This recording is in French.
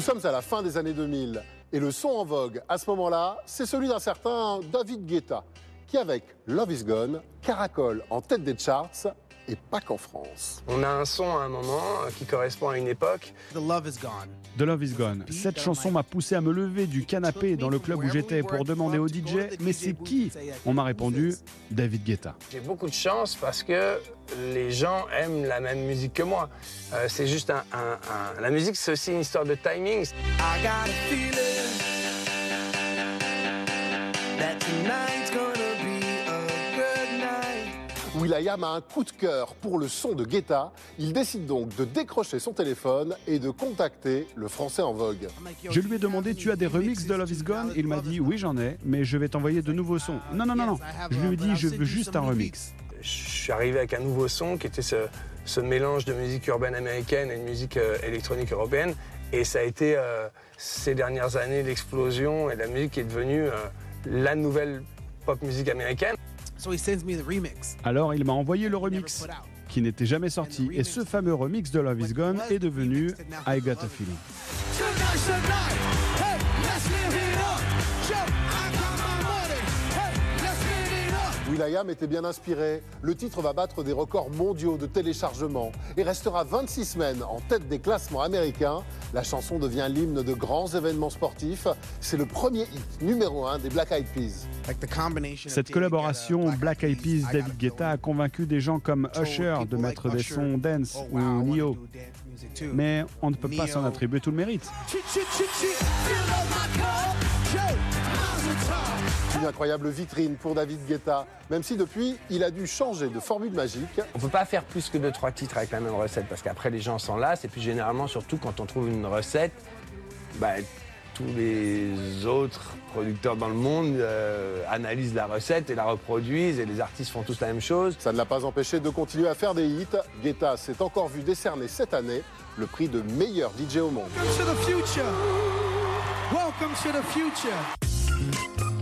Nous sommes à la fin des années 2000 et le son en vogue à ce moment-là, c'est celui d'un certain David Guetta qui, avec Love is Gone, caracole en tête des charts et pas qu'en France. On a un son à un moment qui correspond à une époque. The love is gone. The Love Is Gone. Cette chanson m'a poussé à me lever du canapé dans le club où j'étais pour demander au DJ Mais c'est qui? On m'a répondu David Guetta. J'ai beaucoup de chance parce que les gens aiment la même musique que moi. Euh, c'est juste un, un- un- La musique, c'est aussi une histoire de timing. I got a feeling that tonight's Will.i.am a un coup de cœur pour le son de Guetta. Il décide donc de décrocher son téléphone et de contacter le français en vogue. Je lui ai you demandé have Tu as des remixes de Love Is Gone? Il m'a dit Oui, j'en ai, mais je vais t'envoyer de nouveaux sons. Non, non, non, non. Je lui ai dit Je veux juste un remix. Je suis arrivé avec un nouveau son qui était ce, ce mélange de musique urbaine américaine et de musique euh, électronique européenne. Et ça a été euh, ces dernières années l'explosion et la musique est devenue euh, la nouvelle pop musique américaine. So he sends me the remix. Alors il m'a envoyé le remix, qui n'était jamais sorti. Et ce fameux remix de Love Is Gone est devenu I Got a Feeling. Will.i.am était bien inspiré. Le titre va battre des records mondiaux de téléchargement et restera 26 semaines en tête des classements américains. La chanson devient l'hymne de grands événements sportifs. C'est le premier hit numéro 1 des Black Eyed Peas. Like the combination of Cette collaboration Black Eyed Peas, David Guetta a convaincu des gens comme Usher de people mettre like des Usher, sons dance oh, ou Neo. dance music too. Mais on ne peut pas Neo. s'en attribuer tout le mérite. Une incroyable vitrine pour David Guetta, même si depuis, il a dû changer de formule magique. On peut pas faire plus que deux trois titres avec la même recette parce qu'après les gens s'en lassent et puis généralement surtout quand on trouve une recette, bah, tous les autres producteurs dans le monde euh, analysent la recette et la reproduisent et les artistes font tous la même chose. Ça ne l'a pas empêché de continuer à faire des hits. Guetta s'est encore vu décerner cette année le prix de meilleur DJ au monde. Welcome to the future.